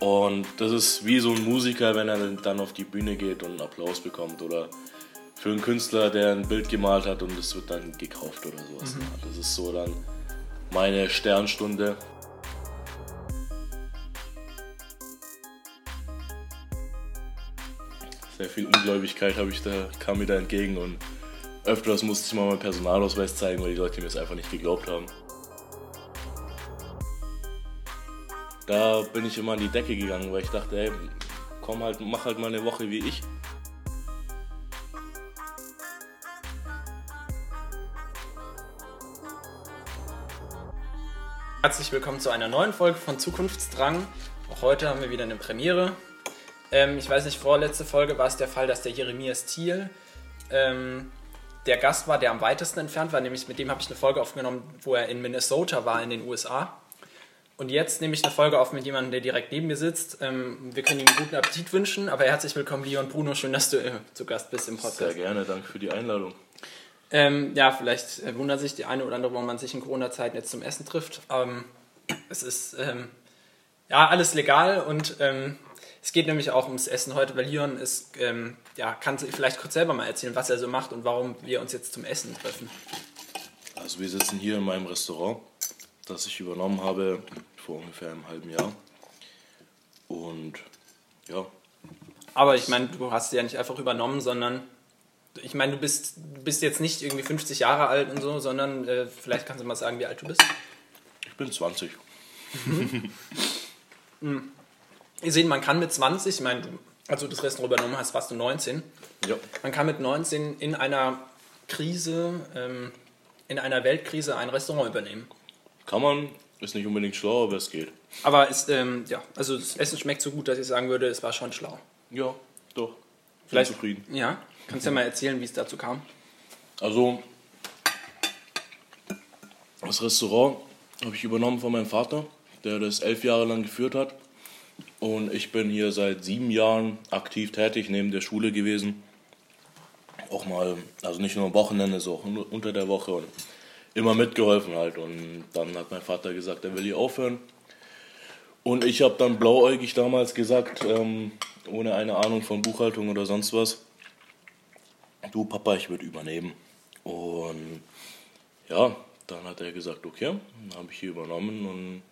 Und das ist wie so ein Musiker, wenn er dann auf die Bühne geht und einen Applaus bekommt. Oder für einen Künstler, der ein Bild gemalt hat und es wird dann gekauft oder sowas. Mhm. Das ist so dann meine Sternstunde. Sehr viel Ungläubigkeit habe ich da, kam mir da entgegen und öfters musste ich mal meinen Personalausweis zeigen, weil die Leute mir es einfach nicht geglaubt haben. Da bin ich immer an die Decke gegangen, weil ich dachte, ey, komm halt, mach halt mal eine Woche wie ich. Herzlich willkommen zu einer neuen Folge von Zukunftsdrang. Auch heute haben wir wieder eine Premiere. Ähm, ich weiß nicht, vorletzte Folge war es der Fall, dass der Jeremias Thiel ähm, der Gast war, der am weitesten entfernt war. Nämlich mit dem habe ich eine Folge aufgenommen, wo er in Minnesota war, in den USA. Und jetzt nehme ich eine Folge auf mit jemandem, der direkt neben mir sitzt. Ähm, wir können ihm guten Appetit wünschen, aber herzlich willkommen, Leon Bruno. Schön, dass du äh, zu Gast bist im Podcast. Sehr gerne, danke für die Einladung. Ähm, ja, vielleicht äh, wundert sich die eine oder andere, warum man sich in Corona-Zeiten jetzt zum Essen trifft. Ähm, es ist ähm, ja alles legal und ähm, es geht nämlich auch ums Essen heute, weil Leon ist, ähm, ja, kann vielleicht kurz selber mal erzählen, was er so macht und warum wir uns jetzt zum Essen treffen. Also wir sitzen hier in meinem Restaurant, das ich übernommen habe vor ungefähr einem halben Jahr. Und ja. Aber ich meine, du hast sie ja nicht einfach übernommen, sondern ich meine, du bist, bist jetzt nicht irgendwie 50 Jahre alt und so, sondern äh, vielleicht kannst du mal sagen, wie alt du bist. Ich bin 20. Mhm. Ihr seht, man kann mit 20, ich meine, als du das Restaurant übernommen hast, warst du 19. Ja. Man kann mit 19 in einer Krise, ähm, in einer Weltkrise ein Restaurant übernehmen. Kann man, ist nicht unbedingt schlau, aber es geht. Aber ist, ähm, ja, also das Essen schmeckt so gut, dass ich sagen würde, es war schon schlau. Ja, doch. Vielleicht zufrieden. Ja, kannst du ja mal erzählen, wie es dazu kam? Also, das Restaurant habe ich übernommen von meinem Vater, der das elf Jahre lang geführt hat. Und ich bin hier seit sieben Jahren aktiv tätig, neben der Schule gewesen. Auch mal, also nicht nur am Wochenende, sondern auch unter der Woche und immer mitgeholfen halt. Und dann hat mein Vater gesagt, er will hier aufhören. Und ich habe dann blauäugig damals gesagt, ähm, ohne eine Ahnung von Buchhaltung oder sonst was, du Papa, ich würde übernehmen. Und ja, dann hat er gesagt, okay, dann habe ich hier übernommen und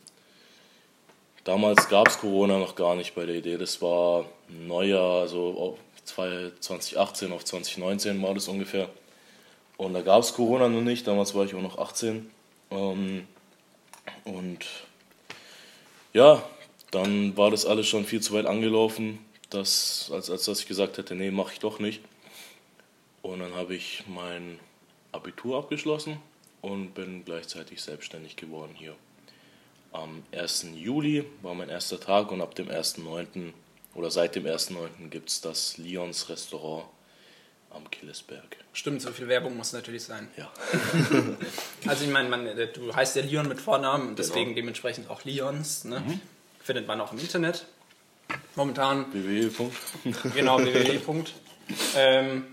damals gab es Corona noch gar nicht bei der Idee. Das war Neujahr, also 2018 auf 2019 war das ungefähr. Und da gab es Corona noch nicht, damals war ich auch noch 18. Ähm, und ja, dann war das alles schon viel zu weit angelaufen, dass, als, als dass ich gesagt hätte, nee, mache ich doch nicht. Und dann habe ich mein Abitur abgeschlossen und bin gleichzeitig selbstständig geworden hier. Am 1. Juli war mein erster Tag und ab dem 1.9. oder seit dem 1.9. gibt es das Lions Restaurant am Killesberg. Stimmt, so viel Werbung muss natürlich sein. Ja. also ich meine, du heißt ja Leon mit Vornamen und deswegen genau. dementsprechend auch Lions. Ne? Mhm. Findet man auch im Internet. Momentan. www. genau, www. ähm,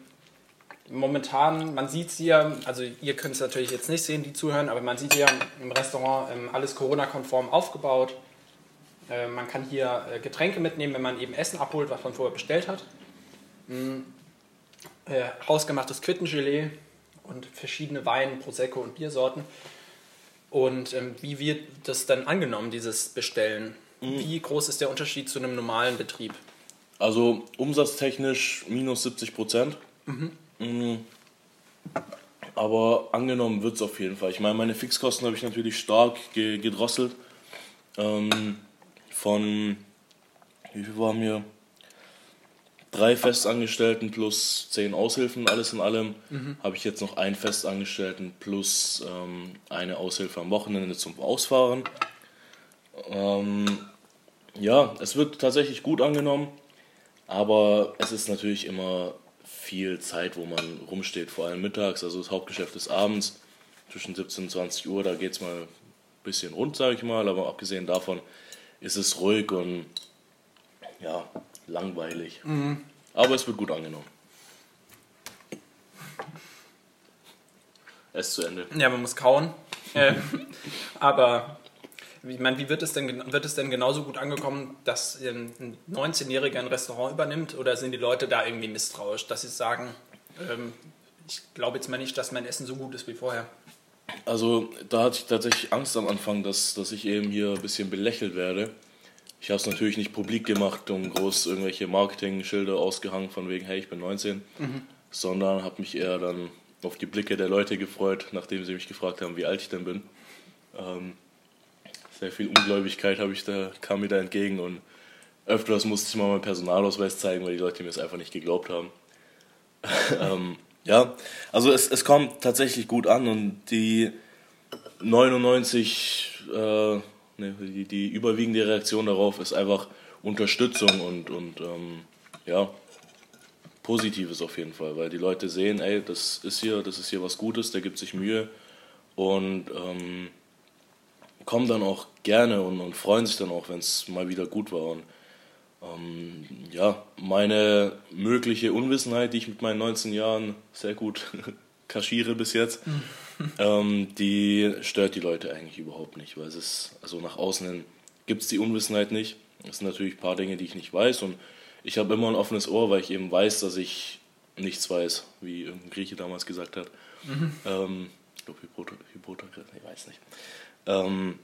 momentan, man sieht es hier, also ihr könnt es natürlich jetzt nicht sehen, die zuhören, aber man sieht hier im Restaurant ähm, alles Corona-konform aufgebaut. Äh, man kann hier äh, Getränke mitnehmen, wenn man eben Essen abholt, was man vorher bestellt hat. Mhm. Äh, hausgemachtes Quittengelee und verschiedene Wein, Prosecco und Biersorten. Und ähm, wie wird das dann angenommen, dieses Bestellen? Mhm. Wie groß ist der Unterschied zu einem normalen Betrieb? Also umsatztechnisch minus 70 Prozent. Mhm. Mhm. Aber angenommen wird es auf jeden Fall. Ich meine, meine Fixkosten habe ich natürlich stark ge gedrosselt. Ähm, von, wie viel waren wir? Drei Festangestellten plus zehn Aushilfen, alles in allem. Mhm. Habe ich jetzt noch einen Festangestellten plus ähm, eine Aushilfe am Wochenende zum Ausfahren. Ähm, ja, es wird tatsächlich gut angenommen, aber es ist natürlich immer viel Zeit, wo man rumsteht, vor allem mittags. Also das Hauptgeschäft ist abends zwischen 17 und 20 Uhr. Da geht es mal ein bisschen rund, sage ich mal. Aber abgesehen davon ist es ruhig und ja, langweilig. Mhm. Aber es wird gut angenommen. Es ist zu Ende. Ja, man muss kauen. äh, aber ich meine, wie wird es denn, wird es denn genauso gut angekommen, dass ein 19-Jähriger ein Restaurant übernimmt oder sind die Leute da irgendwie misstrauisch, dass sie sagen, ähm, ich glaube jetzt mal nicht, dass mein Essen so gut ist wie vorher? Also da hatte ich tatsächlich Angst am Anfang, dass, dass ich eben hier ein bisschen belächelt werde. Ich habe es natürlich nicht publik gemacht und groß irgendwelche Marketing-Schilder ausgehangen von wegen, hey, ich bin 19, mhm. sondern habe mich eher dann auf die Blicke der Leute gefreut, nachdem sie mich gefragt haben, wie alt ich denn bin. Ähm, sehr viel Ungläubigkeit habe ich da, kam mir da entgegen und öfters musste ich mal meinen Personalausweis zeigen, weil die Leute mir es einfach nicht geglaubt haben. ähm, ja, also es, es kommt tatsächlich gut an und die 99, äh, ne, die, die überwiegende Reaktion darauf ist einfach Unterstützung und, und ähm, ja, Positives auf jeden Fall, weil die Leute sehen, ey, das ist hier, das ist hier was Gutes, der gibt sich Mühe und ähm, kommen dann auch gerne und, und freuen sich dann auch, wenn es mal wieder gut war. Und ähm, ja, meine mögliche Unwissenheit, die ich mit meinen 19 Jahren sehr gut kaschiere bis jetzt, ähm, die stört die Leute eigentlich überhaupt nicht, weil es ist, also nach außen hin gibt es die Unwissenheit nicht. Es sind natürlich ein paar Dinge, die ich nicht weiß und ich habe immer ein offenes Ohr, weil ich eben weiß, dass ich nichts weiß, wie irgendein Grieche damals gesagt hat. Mhm. Ähm, ich glaube, Hippokrates, ich weiß nicht. Ähm,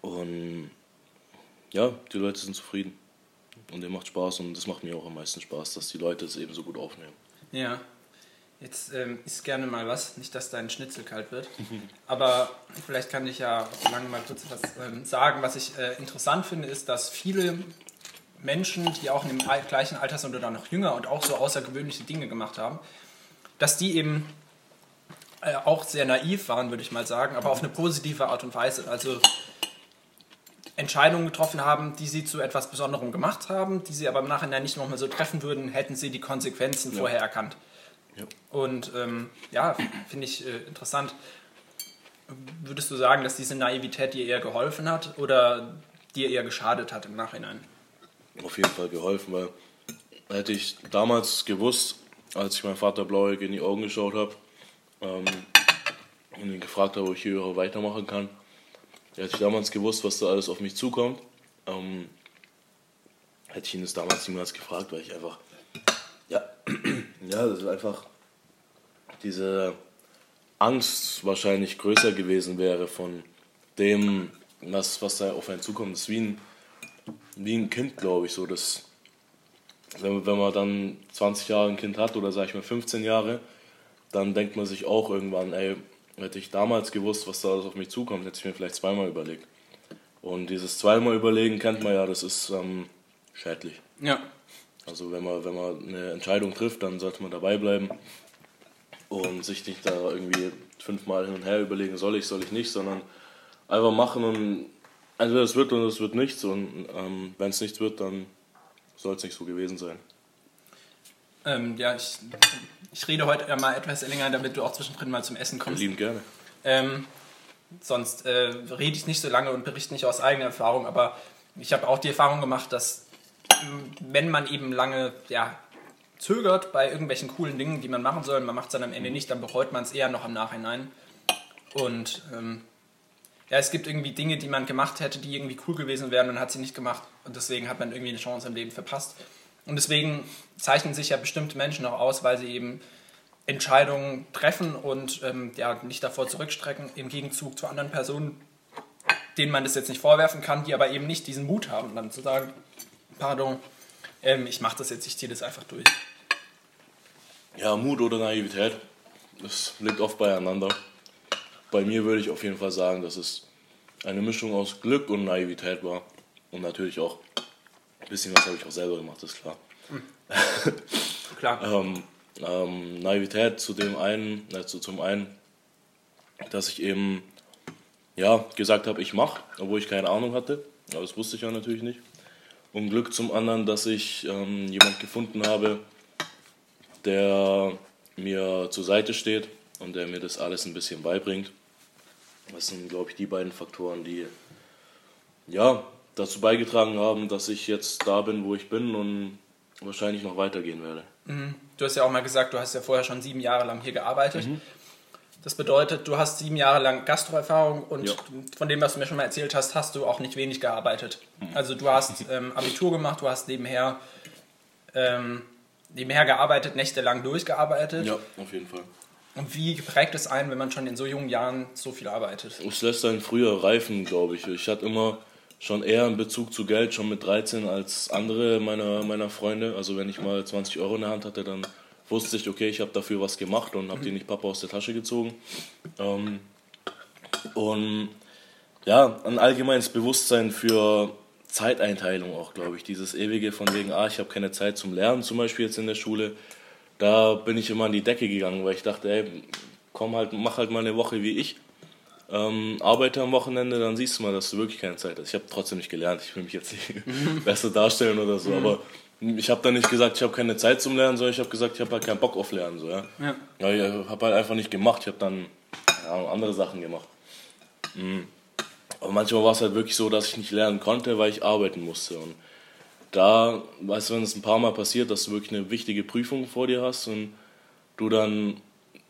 und ja, die Leute sind zufrieden. Und der macht Spaß und das macht mir auch am meisten Spaß, dass die Leute es eben so gut aufnehmen. Ja. Jetzt ähm, isst gerne mal was, nicht dass dein Schnitzel kalt wird. Aber vielleicht kann ich ja lange mal kurz was ähm, sagen. Was ich äh, interessant finde, ist, dass viele Menschen, die auch in dem gleichen Alter sind oder noch jünger und auch so außergewöhnliche Dinge gemacht haben, dass die eben äh, auch sehr naiv waren, würde ich mal sagen, aber auf eine positive Art und Weise. Also Entscheidungen getroffen haben, die sie zu etwas Besonderem gemacht haben, die sie aber im Nachhinein nicht nochmal so treffen würden, hätten sie die Konsequenzen ja. vorher erkannt. Ja. Und ähm, ja, finde ich äh, interessant. Würdest du sagen, dass diese Naivität dir eher geholfen hat oder dir eher geschadet hat im Nachhinein? Auf jeden Fall geholfen, weil hätte ich damals gewusst, als ich meinem Vater blauig in die Augen geschaut habe ähm, und ihn gefragt habe, ob ich hier weitermachen kann, hätte ich damals gewusst, was da alles auf mich zukommt, ähm, hätte ich ihn das damals niemals gefragt, weil ich einfach, ja, ja, das ist einfach diese Angst wahrscheinlich größer gewesen wäre von dem, was, was da auf einen zukommt. Das ist wie ein, wie ein Kind, glaube ich, so, dass wenn, wenn man dann 20 Jahre ein Kind hat oder sage ich mal 15 Jahre, dann denkt man sich auch irgendwann, ey, hätte ich damals gewusst, was da auf mich zukommt, hätte ich mir vielleicht zweimal überlegt. Und dieses zweimal überlegen kennt man ja, das ist ähm, schädlich. Ja. Also wenn man, wenn man eine Entscheidung trifft, dann sollte man dabei bleiben und sich nicht da irgendwie fünfmal hin und her überlegen, soll ich, soll ich nicht, sondern einfach machen und entweder es wird oder es wird nichts und ähm, wenn es nichts wird, dann soll es nicht so gewesen sein. Ähm, ja, ich, ich rede heute mal etwas länger, damit du auch zwischendrin mal zum Essen kommst. Lieben gerne. Ähm, sonst äh, rede ich nicht so lange und berichte nicht aus eigener Erfahrung, aber ich habe auch die Erfahrung gemacht, dass wenn man eben lange ja, zögert bei irgendwelchen coolen Dingen, die man machen soll, man macht es dann am Ende nicht, dann bereut man es eher noch im Nachhinein. Und ähm, ja, es gibt irgendwie Dinge, die man gemacht hätte, die irgendwie cool gewesen wären und hat sie nicht gemacht. Und deswegen hat man irgendwie eine Chance im Leben verpasst. Und deswegen zeichnen sich ja bestimmte Menschen auch aus, weil sie eben Entscheidungen treffen und ähm, ja, nicht davor zurückstrecken, im Gegenzug zu anderen Personen, denen man das jetzt nicht vorwerfen kann, die aber eben nicht diesen Mut haben, dann zu sagen, pardon, ähm, ich mache das jetzt, ich ziehe das einfach durch. Ja, Mut oder Naivität, das liegt oft beieinander. Bei mir würde ich auf jeden Fall sagen, dass es eine Mischung aus Glück und Naivität war. Und natürlich auch ein bisschen was habe ich auch selber gemacht, ist klar. Hm. klar. ähm, ähm, Naivität zu dem einen, also zum einen, dass ich eben ja, gesagt habe, ich mache, obwohl ich keine Ahnung hatte. Aber das wusste ich ja natürlich nicht. Und Glück zum anderen, dass ich ähm, jemand gefunden habe, der mir zur Seite steht und der mir das alles ein bisschen beibringt. Das sind, glaube ich, die beiden Faktoren, die ja, dazu beigetragen haben, dass ich jetzt da bin, wo ich bin und wahrscheinlich noch weitergehen werde. Mhm. Du hast ja auch mal gesagt, du hast ja vorher schon sieben Jahre lang hier gearbeitet. Mhm. Das bedeutet, du hast sieben Jahre lang Gastroerfahrung und Ja. von dem, was du mir schon mal erzählt hast, hast du auch nicht wenig gearbeitet. Also du hast ähm, Abitur gemacht, du hast nebenher, ähm, nebenher gearbeitet, nächtelang durchgearbeitet. Ja, auf jeden Fall. Und wie prägt es einen, wenn man schon in so jungen Jahren so viel arbeitet? Es lässt einen früher reifen, glaube ich. Ich hatte immer schon eher einen Bezug zu Geld, schon mit 13 als andere meiner, meiner Freunde. Also wenn ich mal 20 Euro in der Hand hatte, dann wusste ich, okay, ich habe dafür was gemacht und habe die nicht Papa aus der Tasche gezogen. Ähm, und ja, ein allgemeines Bewusstsein für Zeiteinteilung auch, glaube ich. Dieses ewige von wegen, ah, ich habe keine Zeit zum Lernen, zum Beispiel jetzt in der Schule. Da bin ich immer an die Decke gegangen, weil ich dachte, ey, komm halt, mach halt mal eine Woche wie ich. Ähm, arbeite am Wochenende, dann siehst du mal, dass du wirklich keine Zeit hast. Ich habe trotzdem nicht gelernt, ich will mich jetzt nicht besser darstellen oder so, aber ich habe dann nicht gesagt, ich habe keine Zeit zum Lernen, sondern ich habe gesagt, ich habe halt keinen Bock auf Lernen. So, ja? Ja. Ja, ich habe halt einfach nicht gemacht. Ich habe dann ja, andere Sachen gemacht. Mhm. Aber manchmal war es halt wirklich so, dass ich nicht lernen konnte, weil ich arbeiten musste. Und da, weißt du, wenn es ein paar Mal passiert, dass du wirklich eine wichtige Prüfung vor dir hast und du dann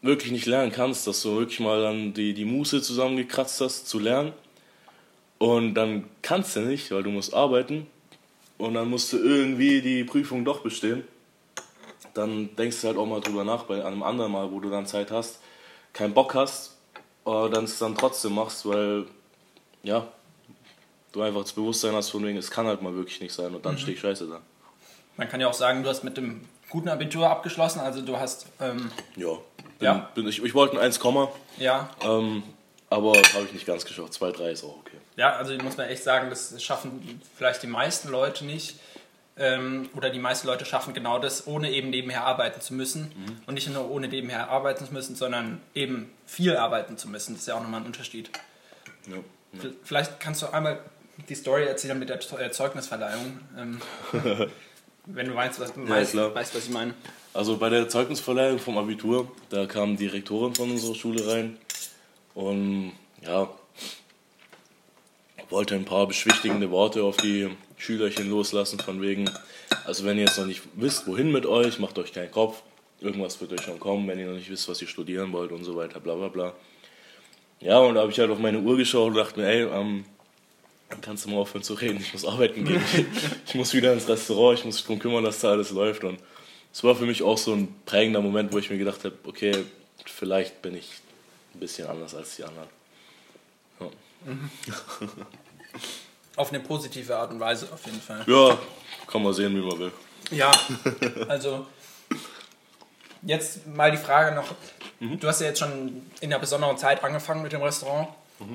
wirklich nicht lernen kannst, dass du wirklich mal dann die, die Muße zusammengekratzt hast zu lernen und dann kannst du nicht, weil du musst arbeiten und dann musst du irgendwie die Prüfung doch bestehen dann denkst du halt auch mal drüber nach, bei einem anderen Mal, wo du dann Zeit hast, keinen Bock hast, dann es dann trotzdem machst, weil, ja, du einfach das Bewusstsein hast von wegen, es kann halt mal wirklich nicht sein und dann stehe ich scheiße da. Man kann ja auch sagen, du hast mit dem guten Abitur abgeschlossen, also du hast, ähm, Ja. Bin, Ja. Bin ich, ich wollte ein 1, ja, ähm, aber habe ich nicht ganz geschafft. 2, 3 ist auch okay. Ja, also muss man echt sagen, das schaffen vielleicht die meisten Leute nicht. Ähm, oder die meisten Leute schaffen genau das, ohne eben nebenher arbeiten zu müssen. Und nicht nur ohne nebenher arbeiten zu müssen, sondern eben viel arbeiten zu müssen. Das ist ja auch nochmal ein Unterschied. Ja. V- Vielleicht kannst du einmal die Story erzählen mit der äh, Zeugnisverleihung. Ähm, wenn du weißt, was, weißt, klar. weißt, was ich meine. Also bei der Zeugnisverleihung vom Abitur, da kam die Direktorin von unserer Schule rein und ja, wollte ein paar beschwichtigende Worte auf die Schülerchen loslassen, von wegen, also wenn ihr jetzt noch nicht wisst, wohin mit euch, macht euch keinen Kopf, irgendwas wird euch schon kommen, wenn ihr noch nicht wisst, was ihr studieren wollt und so weiter, bla bla bla. Ja, und da habe ich halt auf meine Uhr geschaut und dachte mir, ey, ähm, kannst du mal aufhören zu reden, ich muss arbeiten gehen, ich muss wieder ins Restaurant, ich muss mich darum kümmern, dass da alles läuft und es war für mich auch so ein prägender Moment, wo ich mir gedacht habe, okay, vielleicht bin ich ein bisschen anders als die anderen. Ja. Auf eine positive Art und Weise auf jeden Fall. Ja, kann man sehen, wie man will. Ja, also jetzt mal die Frage noch. Du hast ja jetzt schon in einer besonderen Zeit angefangen mit dem Restaurant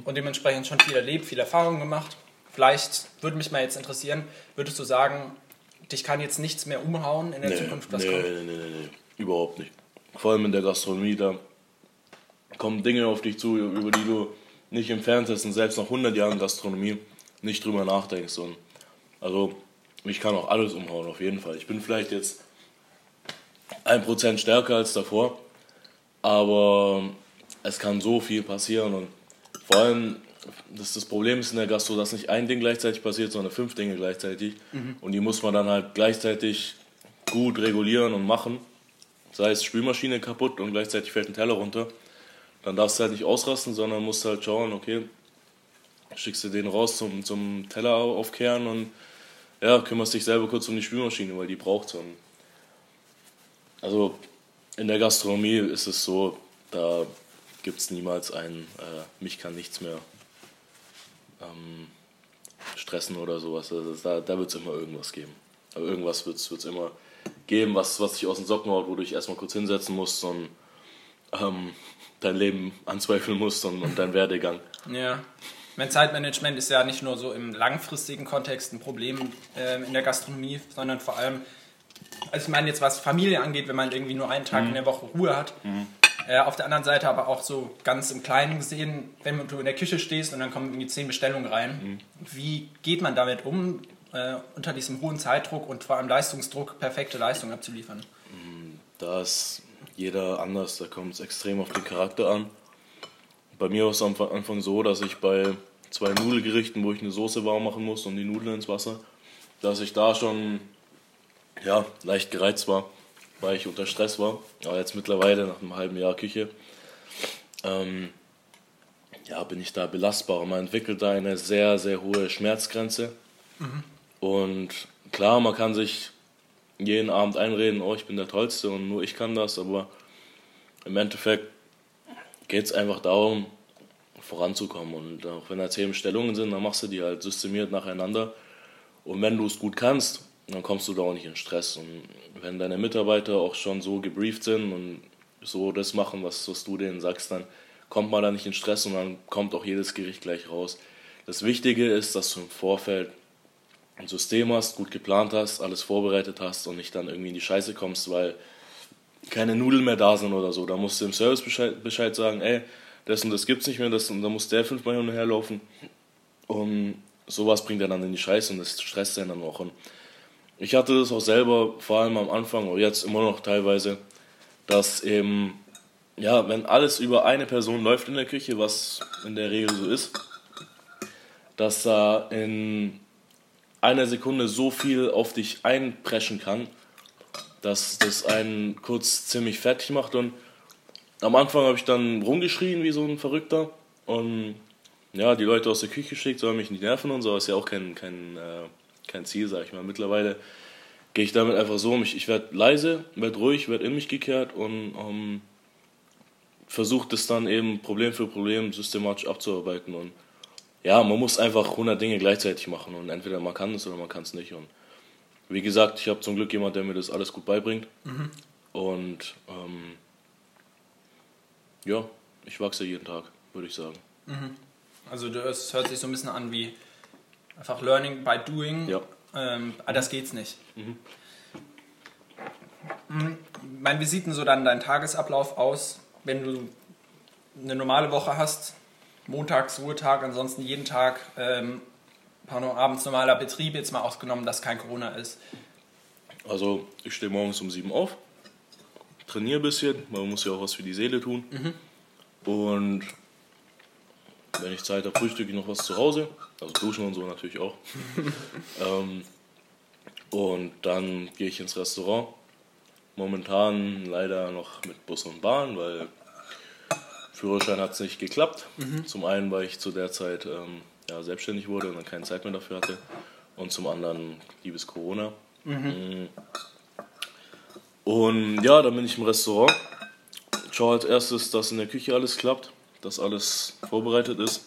und dementsprechend schon viel erlebt, viel Erfahrung gemacht. Vielleicht würde mich mal jetzt interessieren, würdest du sagen, dich kann jetzt nichts mehr umhauen in der Nee, Zukunft, was nee, kommt? nee, nee, nee, nee, überhaupt nicht. Vor allem in der Gastronomie, da kommen Dinge auf dich zu, über die du nicht im Fernsehen und selbst nach 100 Jahren Gastronomie nicht drüber nachdenkst. Und also, mich kann auch alles umhauen, auf jeden Fall. Ich bin vielleicht jetzt ein Prozent stärker als davor, aber es kann so viel passieren und vor allem, das, das Problem ist in der Gastro, dass nicht ein Ding gleichzeitig passiert, sondern fünf Dinge gleichzeitig und die muss man dann halt gleichzeitig gut regulieren und machen. Sei es Spülmaschine kaputt und gleichzeitig fällt ein Teller runter, dann darfst du halt nicht ausrasten, sondern musst halt schauen, okay, schickst du den raus zum, zum Teller aufkehren und ja, kümmerst dich selber kurz um die Spülmaschine, weil die braucht so. Also in der Gastronomie ist es so, da gibt es niemals ein, äh, mich kann nichts mehr ähm, stressen oder sowas. Also da da wird es immer irgendwas geben. Aber irgendwas wird es immer geben, was, was dich aus den Socken haut, wo du dich erstmal kurz hinsetzen musst und ähm, dein Leben anzweifeln musst und, und dein Werdegang. Ja. Mein Zeitmanagement ist ja nicht nur so im langfristigen Kontext ein Problem ähm, in der Gastronomie, sondern vor allem, also ich meine jetzt was Familie angeht, wenn man irgendwie nur einen Tag in der Woche Ruhe hat. Äh, auf der anderen Seite aber auch so ganz im Kleinen gesehen, wenn du in der Küche stehst und dann kommen irgendwie zehn Bestellungen rein. Wie geht man damit um, äh, unter diesem hohen Zeitdruck und vor allem Leistungsdruck perfekte Leistung abzuliefern? Da ist jeder anders, da kommt es extrem auf den Charakter an. Bei mir war es am Anfang so, dass ich bei zwei Nudelgerichten, wo ich eine Soße warm machen muss und die Nudeln ins Wasser, dass ich da schon ja, leicht gereizt war, weil ich unter Stress war. Aber jetzt mittlerweile nach einem halben Jahr Küche ähm, ja, bin ich da belastbar. Man entwickelt da eine sehr, sehr hohe Schmerzgrenze. Mhm. Und klar, man kann sich jeden Abend einreden, oh, ich bin der Tollste und nur ich kann das, aber im Endeffekt geht es einfach darum, voranzukommen. Und auch wenn da zehn Stellungen sind, dann machst du die halt systemiert nacheinander. Und wenn du es gut kannst, dann kommst du da auch nicht in Stress. Und wenn deine Mitarbeiter auch schon so gebrieft sind und so das machen, was, was du denen sagst, dann kommt man da nicht in Stress und dann kommt auch jedes Gericht gleich raus. Das Wichtige ist, dass du im Vorfeld ein System hast, gut geplant hast, alles vorbereitet hast und nicht dann irgendwie in die Scheiße kommst, weil keine Nudeln mehr da sind oder so. Da musst du im Service Bescheid, Bescheid sagen, ey, das und das gibt's nicht mehr, das und da muss der fünfmal hin und her laufen. Und sowas bringt er dann in die Scheiße und das stresst einen dann auch. Und ich hatte das auch selber, vor allem am Anfang, oder jetzt immer noch teilweise, dass eben, ja, wenn alles über eine Person läuft in der Küche, was in der Regel so ist, dass da in einer Sekunde so viel auf dich einpreschen kann, dass das einen kurz ziemlich fertig macht. Und am Anfang habe ich dann rumgeschrien wie so ein Verrückter und ja, die Leute aus der Küche geschickt, sollen mich nicht nerven und so, ist ja auch kein, kein, äh, kein Ziel, sag ich mal. Mittlerweile gehe ich damit einfach so um. Ich, ich werde leise, werde ruhig, werde in mich gekehrt und ähm, versuche das dann eben Problem für Problem systematisch abzuarbeiten. Und ja, man muss einfach 100 Dinge gleichzeitig machen und entweder man kann es oder man kann es nicht. Und wie gesagt, ich habe zum Glück jemanden, der mir das alles gut beibringt. Mhm. Und ähm, ja, ich wachse jeden Tag, würde ich sagen. Mhm. Also das hört sich so ein bisschen an wie einfach Learning by Doing. Ja. Ähm, ah, das geht's nicht. Mhm. mhm. Mein, wie sieht denn so dann dein Tagesablauf aus, wenn du eine normale Woche hast? Montags, Ruhetag, ansonsten jeden Tag ähm, abends normaler Betrieb, jetzt mal ausgenommen, dass kein Corona ist. Also ich stehe morgens um sieben auf, trainiere ein bisschen, man muss ja auch was für die Seele tun. Mhm. Und wenn ich Zeit habe, frühstücke ich noch was zu Hause. Also duschen und so natürlich auch. ähm, und dann gehe ich ins Restaurant. Momentan leider noch mit Bus und Bahn, weil Führerschein hat es nicht geklappt. Mhm. Zum einen, weil ich zu der Zeit ähm, ja, selbstständig wurde und dann keine Zeit mehr dafür hatte. Und zum anderen liebes Corona. Mhm. Und ja, dann bin ich im Restaurant. Schaue als erstes, dass in der Küche alles klappt, dass alles vorbereitet ist.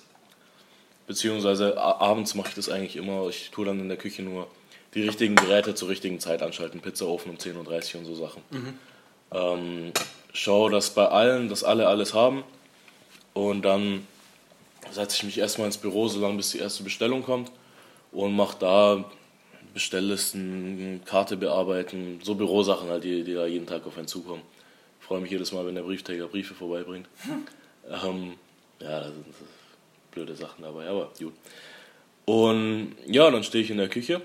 Beziehungsweise abends mache ich das eigentlich immer. Ich tue dann in der Küche nur die richtigen Geräte zur richtigen Zeit anschalten. Pizzaofen um 10.30 Uhr und so Sachen. Mhm. Ähm, schaue, dass bei allen, dass alle alles haben. Und dann setze ich mich erstmal ins Büro, solange bis die erste Bestellung kommt. Und mache da Bestelllisten, Karte bearbeiten, so Bürosachen halt, die, die da jeden Tag auf einen zukommen. Ich freue mich jedes Mal, wenn der Briefträger Briefe vorbeibringt. ähm, ja, das sind blöde Sachen dabei, aber gut. Und ja, dann stehe ich in der Küche,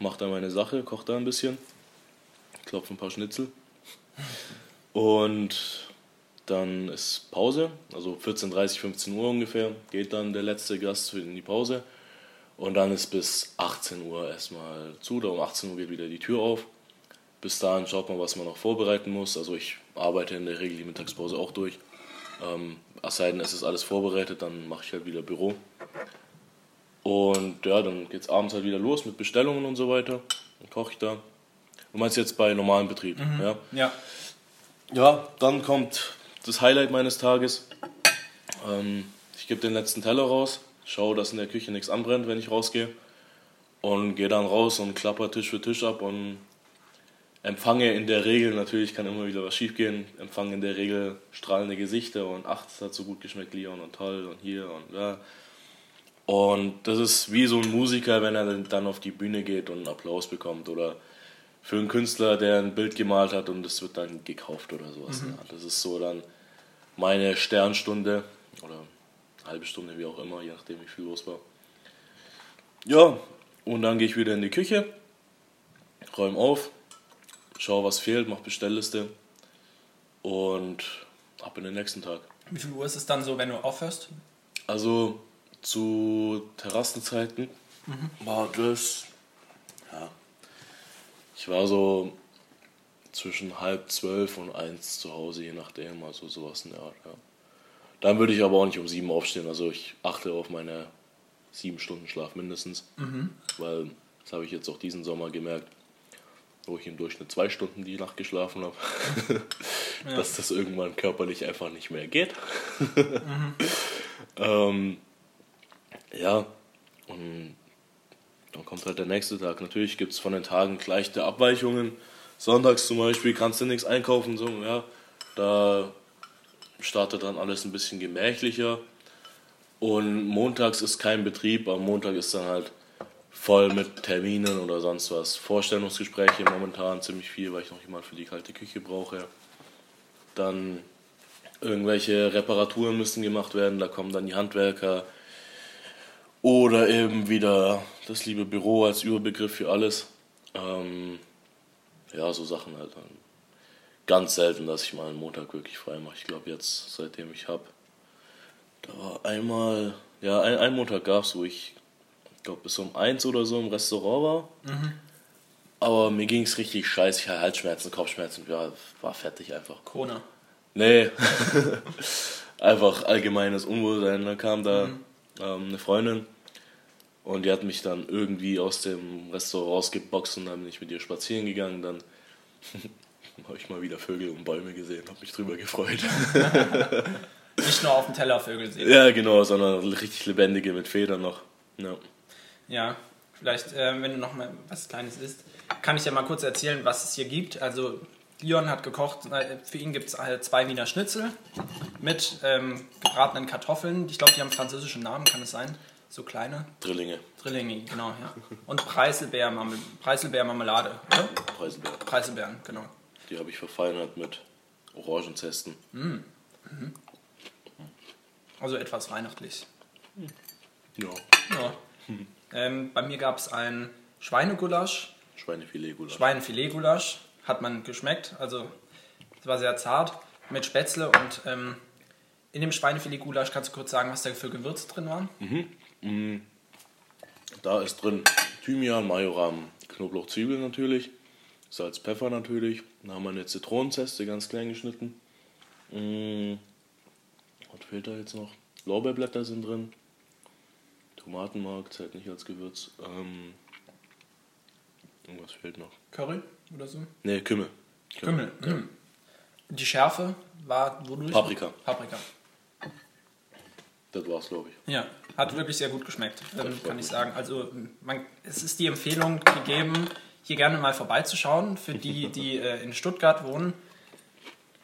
mache da meine Sache, koche da ein bisschen, klopfe ein paar Schnitzel. Und dann ist Pause, also 14.30, 15 Uhr ungefähr, geht dann der letzte Gast in die Pause. Und dann ist bis 18 Uhr erstmal zu, da um 18 Uhr geht wieder die Tür auf. Bis dahin schaut man, was man noch vorbereiten muss. Also ich arbeite in der Regel die Mittagspause auch durch. Ähm, es sei denn, es ist alles vorbereitet, dann mache ich halt wieder Büro. Und ja, dann geht es abends halt wieder los mit Bestellungen und so weiter. Dann koche ich da. Du meinst jetzt bei normalem Betrieb, mhm. ja? Ja. Ja, dann kommt das Highlight meines Tages. Ähm, ich gebe den letzten Teller raus, schaue, dass in der Küche nichts anbrennt, wenn ich rausgehe. Und gehe dann raus und klapper Tisch für Tisch ab und empfange in der Regel, natürlich kann immer wieder was schiefgehen, empfange in der Regel strahlende Gesichter und ach, das hat so gut geschmeckt, Leon und toll und hier und da. Und das ist wie so ein Musiker, wenn er dann auf die Bühne geht und einen Applaus bekommt oder für einen Künstler, der ein Bild gemalt hat und es wird dann gekauft oder sowas. Mhm. Ja, das ist so dann meine Sternstunde oder halbe Stunde, wie auch immer, je nachdem, wie viel los war. Ja, und dann gehe ich wieder in die Küche, räume auf, schaue, was fehlt, mache Bestellliste und ab in den nächsten Tag. Wie viel Uhr ist es dann so, wenn du aufhörst? Also zu Terrassenzeiten mhm. war das, ich war so zwischen halb zwölf und eins zu Hause, je nachdem, also sowas in der Art, ja. Dann würde ich aber auch nicht um sieben aufstehen. Also ich achte auf meine sieben Stunden Schlaf mindestens. Weil das habe ich jetzt auch diesen Sommer gemerkt, wo ich im Durchschnitt zwei Stunden die Nacht geschlafen habe, dass das irgendwann körperlich einfach nicht mehr geht. ähm, ja, und dann kommt halt der nächste Tag. Natürlich gibt es von den Tagen leichte Abweichungen. Sonntags zum Beispiel kannst du nichts einkaufen, so, ja, da startet dann alles ein bisschen gemächlicher. Und montags ist kein Betrieb, am Montag ist dann halt voll mit Terminen oder sonst was. Vorstellungsgespräche momentan ziemlich viel, weil ich noch jemand für die kalte Küche brauche. Dann irgendwelche Reparaturen müssen gemacht werden, da kommen dann die Handwerker. Oder eben wieder das liebe Büro als Überbegriff für alles. Ähm, ja, so Sachen halt. Ganz selten, dass ich mal einen Montag wirklich frei mache. Ich glaube jetzt, seitdem ich habe, da war einmal, ja, ein, ein Montag gab es, wo ich, glaube bis um eins oder so im Restaurant war. Aber mir ging es richtig scheiße. Ich hatte Halsschmerzen, Kopfschmerzen, ja, war fertig einfach. Corona. Nee, einfach allgemeines Unwohlsein. Da kam da ähm, eine Freundin und die hat mich dann irgendwie aus dem Restaurant rausgeboxt und dann bin ich mit ihr spazieren gegangen. Dann habe ich mal wieder Vögel und Bäume gesehen, habe mich drüber gefreut. Nicht nur auf dem Teller Vögel sehen. ja, genau, sondern richtig lebendige mit Federn noch. Ja. Ja, vielleicht, äh, wenn du noch mal was Kleines isst, kann ich ja mal kurz erzählen, was es hier gibt. Also, Leon hat gekocht, äh, für ihn gibt es halt zwei Wiener Schnitzel mit ähm, gebratenen Kartoffeln. Ich glaube, die haben französischen Namen, kann es sein? So kleine Drillinge, Drillinge, genau, ja. Und Preiselbeermarmel Preiselbeermarmelade, oder? Preiselbeer. Preiselbeeren, genau. Die habe ich verfeinert mit Orangenzesten. Also etwas weihnachtlich. Ja. Ja. Ähm, bei mir gab es ein Schweinegulasch, Schweinefilet-Gulasch. Schweinefilet-Gulasch, hat man geschmeckt, also es war sehr zart, mit Spätzle und ähm, in dem Schweinefilet-Gulasch kannst du kurz sagen, was da für Gewürze drin waren? Da ist drin Thymian, Majoram, Knoblauch, Zwiebeln natürlich, Salz, Pfeffer natürlich. Dann haben wir eine Zitronenzeste ganz klein geschnitten. Mm, Was fehlt da jetzt noch? Lorbeerblätter sind drin. Tomatenmark zählt nicht als Gewürz. Ähm, irgendwas fehlt noch. Curry oder so? Ne, Kümmel. Kümmel. Mhm. Die Schärfe war wodurch? Paprika. Paprika. Das war's, glaube ich. Ja, hat wirklich sehr gut geschmeckt, ähm, kann ich sagen. Also man, es ist die Empfehlung gegeben, hier gerne mal vorbeizuschauen, für die, die äh, in Stuttgart wohnen.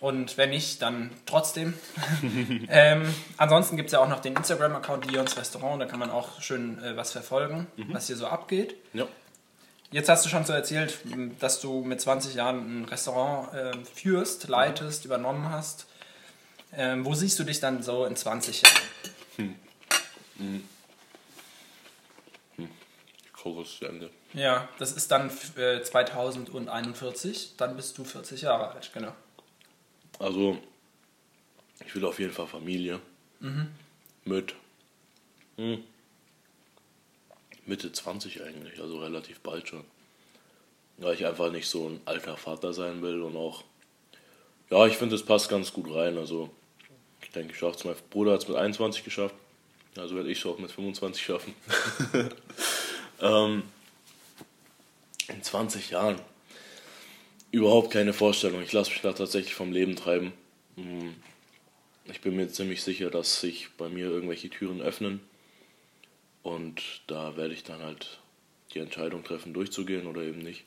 Und wenn nicht, dann trotzdem. ähm, ansonsten gibt es ja auch noch den Instagram-Account Lions Restaurant, da kann man auch schön äh, was verfolgen, was hier so abgeht. Ja. Jetzt hast du schon so erzählt, dass du mit 20 Jahren ein Restaurant äh, führst, leitest, übernommen hast. Ähm, wo siehst du dich dann so in 20 Jahren? Ich gucke es zu Ende. Ja, das ist dann äh, 2041, dann bist du 40 Jahre alt, genau. Also, ich will auf jeden Fall Familie. Mit hm, Mitte 20 eigentlich, also relativ bald schon. Weil ich einfach nicht so ein alter Vater sein will und auch, ja, ich finde, es passt ganz gut rein. Also, ich denke, ich schaffe es. Mein Bruder hat es mit 21 geschafft, also werde ich es auch mit 25 schaffen. ähm, in 20 Jahren überhaupt keine Vorstellung. Ich lasse mich da tatsächlich vom Leben treiben. Mm. Ich bin mir ziemlich sicher, dass sich bei mir irgendwelche Türen öffnen. Und da werde ich dann halt die Entscheidung treffen, durchzugehen oder eben nicht.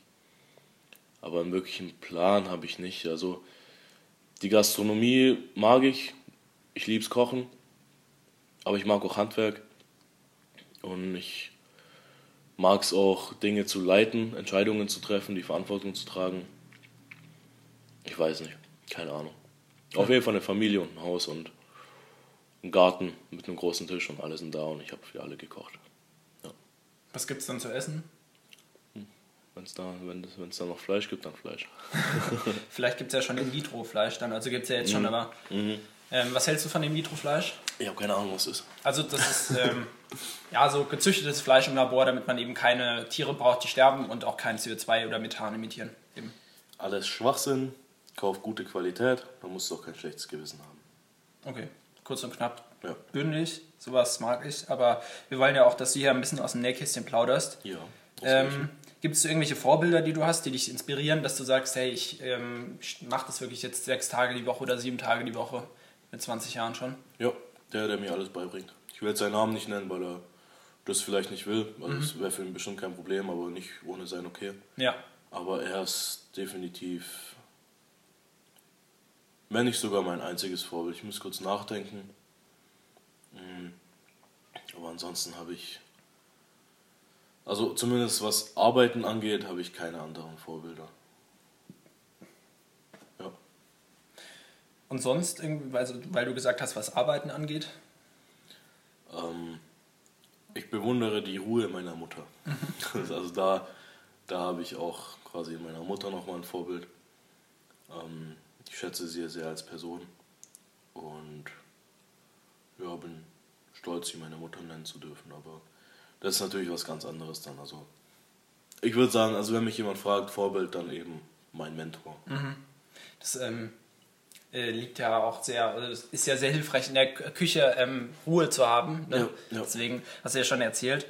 Aber einen wirklichen Plan habe ich nicht. Also die Gastronomie mag ich. Ich liebe es Kochen. Aber ich mag auch Handwerk. Und ich mag es auch, Dinge zu leiten, Entscheidungen zu treffen, die Verantwortung zu tragen. Ich weiß nicht, keine Ahnung. Auf jeden Fall eine Familie und ein Haus und einen Garten mit einem großen Tisch und alle sind da und ich habe für alle gekocht. Was gibt es dann zu essen? Wenn's da, wenn es da noch Fleisch gibt, dann Fleisch. Vielleicht gibt es ja schon In-vitro-Fleisch dann, also gibt es ja jetzt schon, aber ähm, was hältst du von In-vitro-Fleisch? Ich habe keine Ahnung, was es ist. Also das ist ähm, ja so gezüchtetes Fleisch im Labor, damit man eben keine Tiere braucht, die sterben und auch kein CO2 oder Methan emittieren. Eben. Alles Schwachsinn, kauf gute Qualität, dann musst du auch kein schlechtes Gewissen haben. Okay. kurz und knapp, Ja. bündig. Sowas mag ich. Aber wir wollen ja auch, dass du hier ein bisschen aus dem Nähkästchen plauderst. Ja. Ähm, Gibt es irgendwelche Vorbilder, die du hast, die dich inspirieren, dass du sagst, hey, ich ähm, mache das wirklich jetzt sechs Tage die Woche oder sieben Tage die Woche mit 20 Jahren schon? ja, der, der mir alles beibringt. Ich will jetzt seinen Namen nicht nennen, weil er das vielleicht nicht will. Also das wäre für ihn bestimmt kein Problem, aber nicht ohne sein Okay. Ja. Aber er ist definitiv, wenn nicht sogar mein einziges Vorbild. Ich muss kurz nachdenken. Mm, Aber ansonsten habe ich, also zumindest was Arbeiten angeht, habe ich keine anderen Vorbilder. Und sonst, irgendwie, also, weil du gesagt hast, was Arbeiten angeht? Ähm, ich bewundere die Ruhe meiner Mutter. also da, da habe ich auch quasi in meiner Mutter nochmal ein Vorbild. Ähm, ich schätze sie sehr als Person und ja, bin stolz, sie meine Mutter nennen zu dürfen. Aber das ist natürlich was ganz anderes dann. Also ich würde sagen, also wenn mich jemand fragt, Vorbild, dann eben mein Mentor. Das ähm, äh, liegt ja auch sehr, also es ist ja sehr hilfreich in der Küche ähm, Ruhe zu haben. Ne? Ja, ja. Deswegen hast du ja schon erzählt.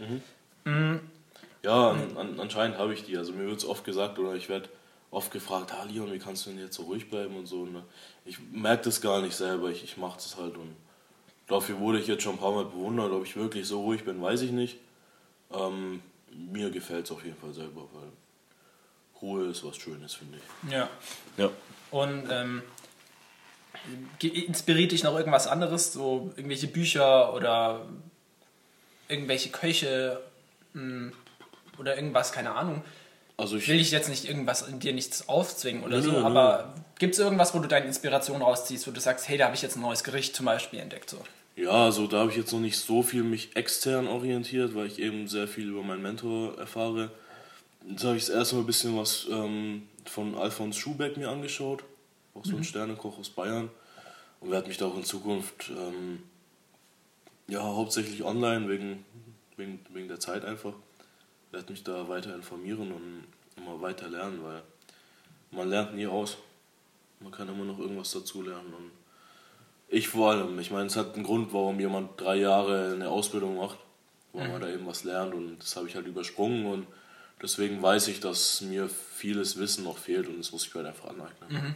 Ja, an, an, anscheinend habe ich die. Also mir wird es oft gesagt oder ich werde oft gefragt, ah Leon, wie kannst du denn jetzt so ruhig bleiben und so. Ne? Ich merke das gar nicht selber, ich, ich mache das halt und dafür wurde ich jetzt schon ein paar Mal bewundert. Ob ich wirklich so ruhig bin, weiß ich nicht. Ähm, mir gefällt es auf jeden Fall selber, weil Ruhe ist was Schönes, finde ich. Ja. Ja. Und ähm, inspiriert dich noch irgendwas anderes? So irgendwelche Bücher oder irgendwelche Köche mh, oder irgendwas, keine Ahnung. Also ich, Will ich jetzt nicht irgendwas in dir nichts aufzwingen oder Nö, so, nö, aber gibt es irgendwas, wo du deine Inspiration rausziehst, wo du sagst, hey, da habe ich jetzt ein neues Gericht zum Beispiel entdeckt? So. Ja, also da habe ich jetzt noch nicht so viel mich extern orientiert, weil ich eben sehr viel über meinen Mentor erfahre. Jetzt habe ich das erste Mal ein bisschen was ähm, von Alfons Schubeck mir angeschaut, auch so ein Sternekoch aus Bayern. Und werde mich da auch in Zukunft ähm, ja, hauptsächlich online wegen, wegen, wegen der Zeit einfach, werde mich da weiter informieren und immer weiter lernen, weil man lernt nie aus. Man kann immer noch irgendwas dazulernen und ich vor allem. Ich meine, es hat einen Grund, warum jemand drei Jahre eine Ausbildung macht, wo man da eben was lernt und das habe ich halt übersprungen und deswegen weiß ich, dass mir vieles Wissen noch fehlt und das muss ich halt einfach aneignen.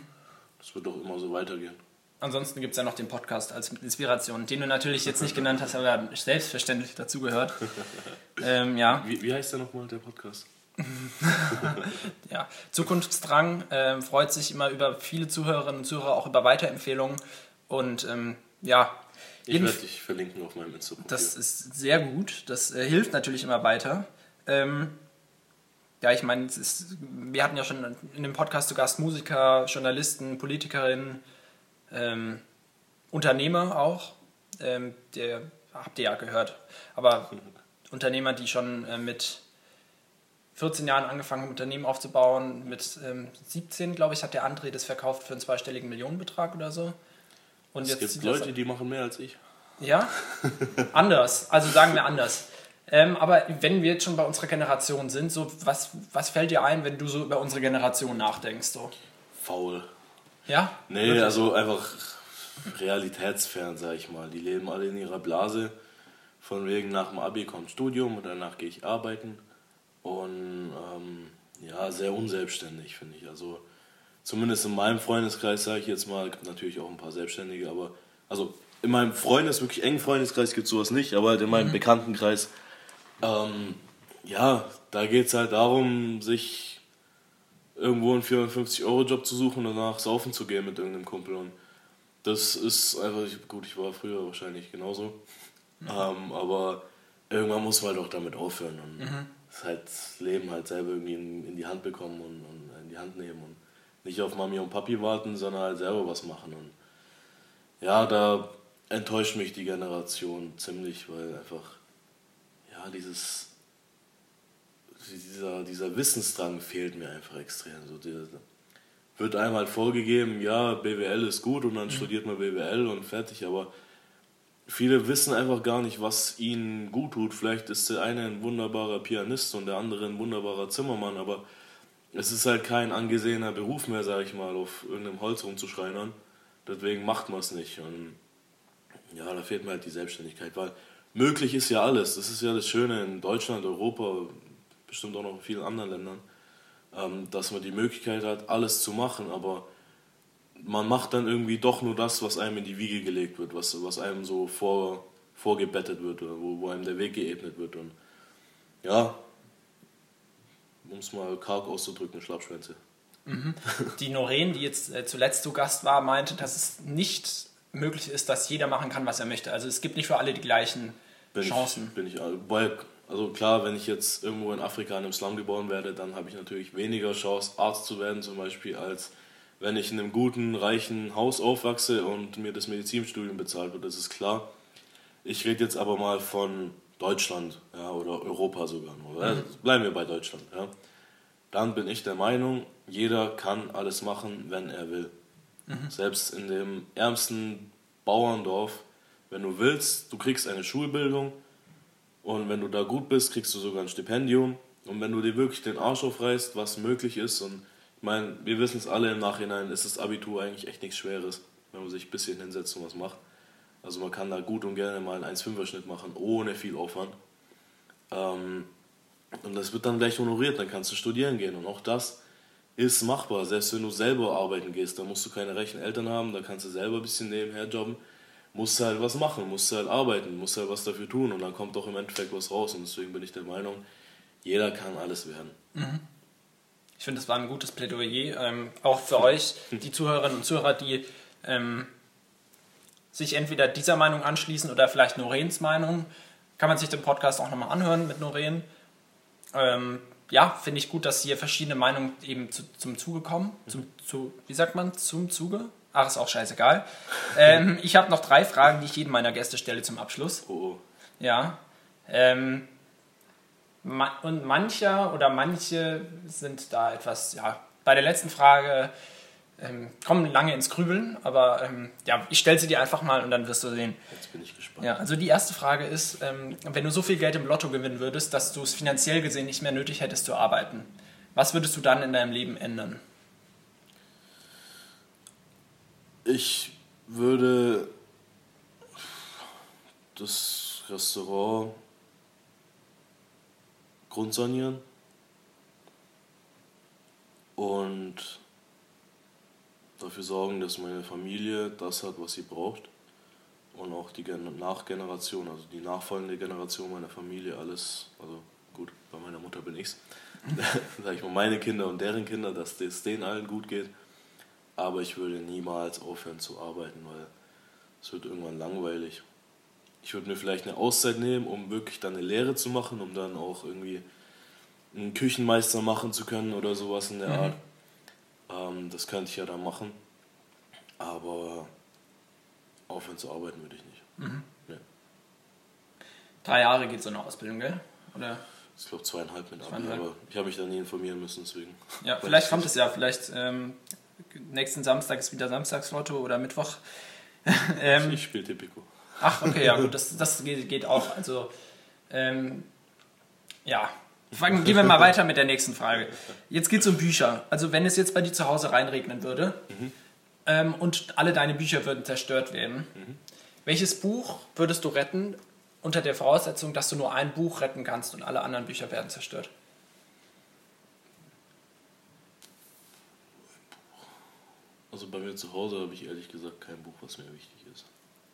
Das wird doch immer so weitergehen. Ansonsten gibt es ja noch den Podcast als Inspiration, den du natürlich jetzt nicht genannt hast, aber selbstverständlich dazugehört. ähm, ja, Wie, wie heißt der nochmal, der Podcast? ja. Zukunftsdrang ähm, freut sich immer über viele Zuhörerinnen und Zuhörer, auch über Weiterempfehlungen. Und ähm, ja, Ich werde dich verlinken auf meinem Instagram. das ist sehr gut. Das äh, hilft natürlich immer weiter. Ähm, ja, ich meine, wir hatten ja schon in dem Podcast zu Gast Musiker, Journalisten, Politikerinnen, ähm, Unternehmer auch. Ähm, der habt ihr ja gehört. Aber Unternehmer, die schon äh, mit 14 Jahren angefangen haben, Unternehmen aufzubauen. Mit ähm, 17, glaube ich, hat der André das verkauft für einen zweistelligen Millionenbetrag oder so. Und es gibt sieht das- Leute, die machen mehr als ich. ja, anders. Also sagen wir anders. Ähm, aber wenn wir jetzt schon bei unserer Generation sind, so was, was fällt dir ein, wenn du so über unsere Generation nachdenkst? So? Faul. Ja? Nee, also einfach realitätsfern, sag ich mal. Die leben alle in ihrer Blase. Von wegen nach dem Abi kommt Studium und danach gehe ich arbeiten. Und ähm, ja, sehr unselbstständig, finde ich. Also zumindest in meinem Freundeskreis, sage ich jetzt mal, gibt natürlich auch ein paar Selbstständige, aber also in meinem Freundes, wirklich engen Freundeskreis gibt es sowas nicht, aber halt in meinem Bekanntenkreis, ähm, ja, da geht es halt darum, sich irgendwo einen 450-Euro-Job zu suchen und danach saufen zu gehen mit irgendeinem Kumpel. Und das ist einfach, gut, ich war früher wahrscheinlich genauso. Ähm, aber irgendwann muss man halt auch damit aufhören und das, halt, das Leben halt selber irgendwie in, in die Hand bekommen und, und in die Hand nehmen und nicht auf Mami und Papi warten, sondern halt selber was machen. Und ja, da enttäuscht mich die Generation ziemlich, weil einfach, ja, dieses dieser, dieser Wissensdrang fehlt mir einfach extrem. So, der, wird einem halt vorgegeben, ja, BWL ist gut und dann studiert man BWL und fertig, aber viele wissen einfach gar nicht, was ihnen gut tut. Vielleicht ist der eine ein wunderbarer Pianist und der andere ein wunderbarer Zimmermann, aber es ist halt kein angesehener Beruf mehr, sag ich mal, auf irgendeinem Holz rumzuschreinern. Deswegen macht man es nicht. Und Ja, da fehlt mir halt die Selbstständigkeit, weil möglich ist ja alles. Das ist ja das Schöne in Deutschland, Europa, bestimmt auch noch in vielen anderen Ländern, ähm, dass man die Möglichkeit hat, alles zu machen, aber man macht dann irgendwie doch nur das, was einem in die Wiege gelegt wird, was, was einem so vor, vorgebettet wird, wo, wo einem der Weg geebnet wird. Und ja, um es mal karg auszudrücken, Schlappschwänze. Mhm. Die Noreen, die jetzt äh, zuletzt zu Gast war, meinte, dass es nicht möglich ist, dass jeder machen kann, was er möchte. Also es gibt nicht für alle die gleichen bin Chancen. Ich, bin ich, also klar, wenn ich jetzt irgendwo in Afrika in einem Slum geboren werde, dann habe ich natürlich weniger Chance, Arzt zu werden zum Beispiel, als wenn ich in einem guten, reichen Haus aufwachse und mir das Medizinstudium bezahlt wird, das ist klar. Ich rede jetzt aber mal von Deutschland ja, oder Europa sogar nur. Mhm. Bleiben wir bei Deutschland. Ja. Dann bin ich der Meinung, jeder kann alles machen, wenn er will. Mhm. Selbst in dem ärmsten Bauerndorf, wenn du willst, du kriegst eine Schulbildung und wenn du da gut bist, kriegst du sogar ein Stipendium. Und wenn du dir wirklich den Arsch aufreißt, was möglich ist, und ich meine, wir wissen es alle im Nachhinein, ist das Abitur eigentlich echt nichts Schweres, wenn man sich ein bisschen hinsetzt und was macht. Also man kann da gut und gerne mal einen 1,5er-Schnitt machen, ohne viel Aufwand. Ähm, und das wird dann gleich honoriert, dann kannst du studieren gehen. Und auch das ist machbar. Selbst wenn du selber arbeiten gehst, dann musst du keine reichen Eltern haben, da kannst du selber ein bisschen nebenher jobben. Musst halt was machen, musst halt arbeiten, musst halt was dafür tun und dann kommt doch im Endeffekt was raus. Und deswegen bin ich der Meinung, jeder kann alles werden. Mhm. Ich finde, das war ein gutes Plädoyer, ähm, auch für euch, die Zuhörerinnen und Zuhörer, die ähm, sich entweder dieser Meinung anschließen oder vielleicht Norens Meinung. Kann man sich den Podcast auch nochmal anhören mit Noren. Ähm, ja, finde ich gut, dass hier verschiedene Meinungen eben zu, zum Zuge kommen. Zum, zu, wie sagt man? Zum Zuge? Ach, ist auch scheißegal. ähm, ich habe noch drei Fragen, die ich jedem meiner Gäste stelle zum Abschluss. Oh. Ja. Ähm, und mancher oder manche sind da etwas, ja, bei der letzten Frage ähm, kommen lange ins Grübeln, aber ähm, ja, ich stelle sie dir einfach mal und dann wirst du sehen. Jetzt bin ich gespannt. Ja, also die erste Frage ist, ähm, wenn du so viel Geld im Lotto gewinnen würdest, dass du es finanziell gesehen nicht mehr nötig hättest zu arbeiten, was würdest du dann in deinem Leben ändern? Ich würde das Restaurant grundsanieren und dafür sorgen, dass meine Familie das hat, was sie braucht. Und auch die Nachgeneration, also die nachfolgende Generation meiner Familie, alles, also gut, bei meiner Mutter bin ich's, sag ich mal, meine Kinder und deren Kinder, dass es denen allen gut geht. Aber ich würde niemals aufhören zu arbeiten, weil es wird irgendwann langweilig. Ich würde mir vielleicht eine Auszeit nehmen, um wirklich dann eine Lehre zu machen, um dann auch irgendwie einen Küchenmeister machen zu können oder sowas in der mhm. Art. Ähm, das könnte ich ja dann machen. Aber aufhören zu arbeiten würde ich nicht. Mhm. Nee. Drei Jahre geht so eine Ausbildung, gell? Oder? Ich glaube zweieinhalb mit Abi, aber ich habe mich da nie informieren müssen, deswegen. Ja, vielleicht kommt es ja, vielleicht ähm, nächsten Samstag ist wieder Samstagslotto oder Mittwoch. ähm, ich spiele Tipico. Ach, okay, ja gut, das, das geht, geht auch. Also, ähm, ja, Fangen, gehen wir mal weiter mit der nächsten Frage. Jetzt geht es um Bücher. Also wenn es jetzt bei dir zu Hause reinregnen würde mhm. ähm, und alle deine Bücher würden zerstört werden, mhm. welches Buch würdest du retten unter der Voraussetzung, dass du nur ein Buch retten kannst und alle anderen Bücher werden zerstört? Also bei mir zu Hause habe ich ehrlich gesagt kein Buch, was mir wichtig ist.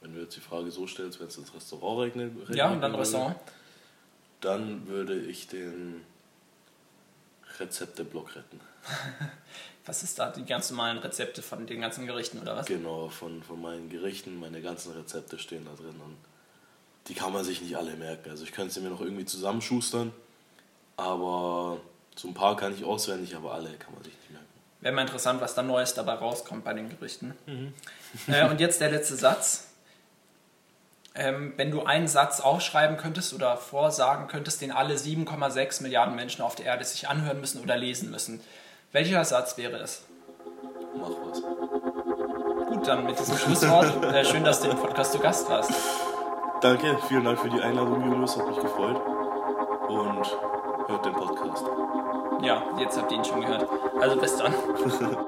Wenn du jetzt die Frage so stellst, wenn es ins Restaurant regnet, regnet ja, und dann Restaurant. Dann würde ich den Rezepteblock retten. was ist da? Die ganz normalen Rezepte von den ganzen Gerichten oder was? Genau, von, von meinen Gerichten, meine ganzen Rezepte stehen da drin und die kann man sich nicht alle merken. Also ich könnte sie mir noch irgendwie zusammenschustern, aber so ein paar kann ich auswendig, aber alle kann man sich nicht merken. Wäre mal interessant, was da Neues dabei rauskommt bei den Gerichten. Mhm. Äh, und jetzt der letzte Satz ähm, wenn du einen Satz aufschreiben könntest oder vorsagen könntest, den alle 7,6 Milliarden Menschen auf der Erde sich anhören müssen oder lesen müssen, welcher Satz wäre es? Mach was. Gut, dann mit diesem Schlusswort. Äh, schön, dass du im Podcast zu Gast warst. Danke, vielen Dank für die Einladung, Julius, hat mich gefreut. Und hört den Podcast. Ja, jetzt habt ihr ihn schon gehört. Also bis dann.